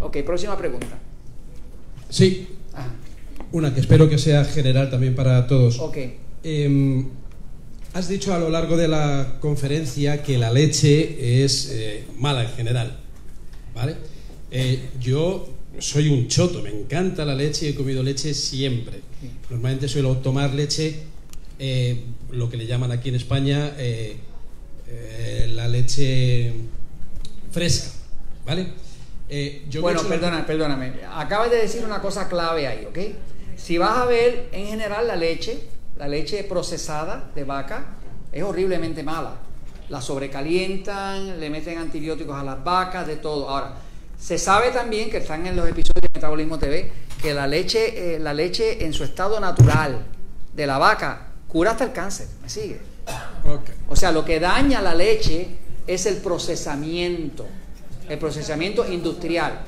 Ok, próxima pregunta. Sí, Ajá. una que espero que sea general también para todos. Ok. Em, has dicho a lo largo de la conferencia que la leche es eh, mala en general, ¿vale? Eh, yo soy un choto, me encanta la leche y he comido leche siempre. Normalmente suelo tomar leche, eh, lo que le llaman aquí en España eh, eh, la leche fresca, ¿vale? Eh, yo bueno, perdona, perdóname. Acabas de decir una cosa clave ahí, ¿ok? Si vas a ver en general la leche, la leche procesada de vaca es horriblemente mala. La sobrecalientan, le meten antibióticos a las vacas, de todo. Ahora, se sabe también que están en los episodios de Metabolismo TV que la leche, eh, la leche en su estado natural de la vaca cura hasta el cáncer. ¿Me sigue? O sea, lo que daña la leche es el procesamiento, el procesamiento industrial.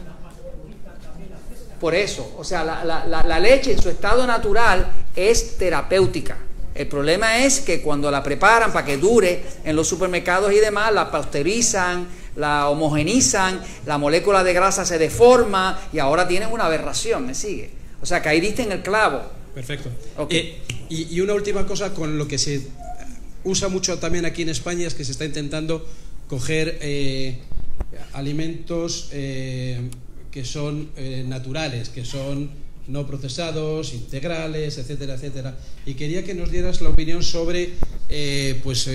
Por eso, o sea, la, la- la- la leche en su estado natural es terapéutica. El problema es que cuando la preparan para que dure en los supermercados y demás, la pasteurizan, la homogenizan, la molécula de grasa se deforma y ahora tienen una aberración, ¿me sigue? O sea, que ahí diste en el clavo. Perfecto. Eh, y, y una última cosa con lo que se usa mucho también aquí en España es que se está intentando coger eh, alimentos eh, que son eh, naturales, que son no procesados, integrales, etcétera, etcétera. Y quería que nos dieras la opinión sobre eh, pues,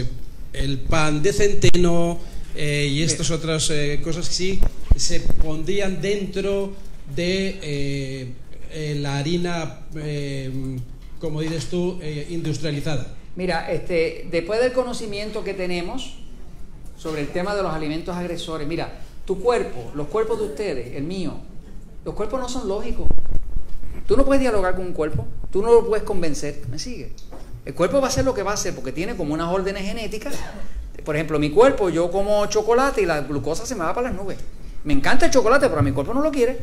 el pan de centeno y estas otras cosas que sí se pondrían dentro de la harina, como dices tú, industrializada. Mira, este, después del conocimiento que tenemos sobre el tema de los alimentos agresores, mira, tu cuerpo, los cuerpos de ustedes, el mío, los cuerpos no son lógicos. Tú no puedes dialogar con un cuerpo, tú no lo puedes convencer, ¿me sigue? El cuerpo va a hacer lo que va a hacer porque tiene como unas órdenes genéticas. Por ejemplo, mi cuerpo, yo como chocolate y la glucosa se me va para las nubes. Me encanta el chocolate, pero a mi cuerpo no lo quiere.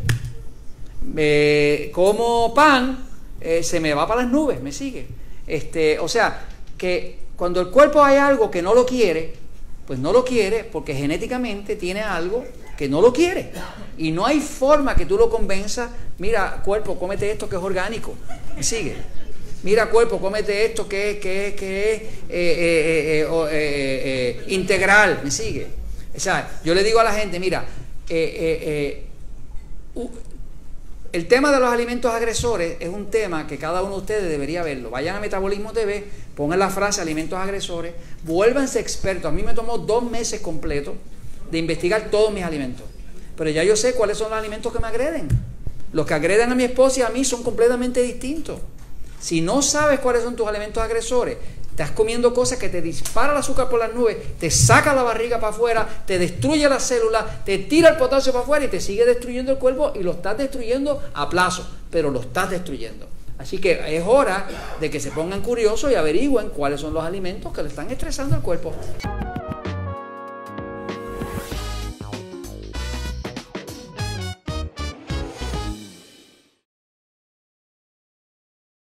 Eh, como pan, eh, se me va para las nubes, me sigue. Este, o sea, que cuando el cuerpo hay algo que no lo quiere, pues no lo quiere porque genéticamente tiene algo que no lo quiere. Y no hay forma que tú lo convenzas, mira, cuerpo, cómete esto que es orgánico. ¿Me sigue? Mira, cuerpo, cómete esto que es, que es, que es eh, eh, eh, integral. ¿Me sigue? O sea, yo le digo a la gente, mira, el tema de los alimentos agresores es un tema que cada uno de ustedes debería verlo. Vayan a Metabolismo TV, pongan la frase alimentos agresores, vuélvanse expertos. A mí me tomó dos meses completos de investigar todos mis alimentos. Pero ya yo sé cuáles son los alimentos que me agreden. Los que agreden a mi esposa y a mí son completamente distintos. Si no sabes cuáles son tus alimentos agresores, estás comiendo cosas que te disparan el azúcar por las nubes, te saca la barriga para afuera, te destruye las células, te tira el potasio para afuera y te sigue destruyendo el cuerpo y lo estás destruyendo a plazo, pero lo estás destruyendo. Así que es hora de que se pongan curiosos y averigüen cuáles son los alimentos que le están estresando al cuerpo.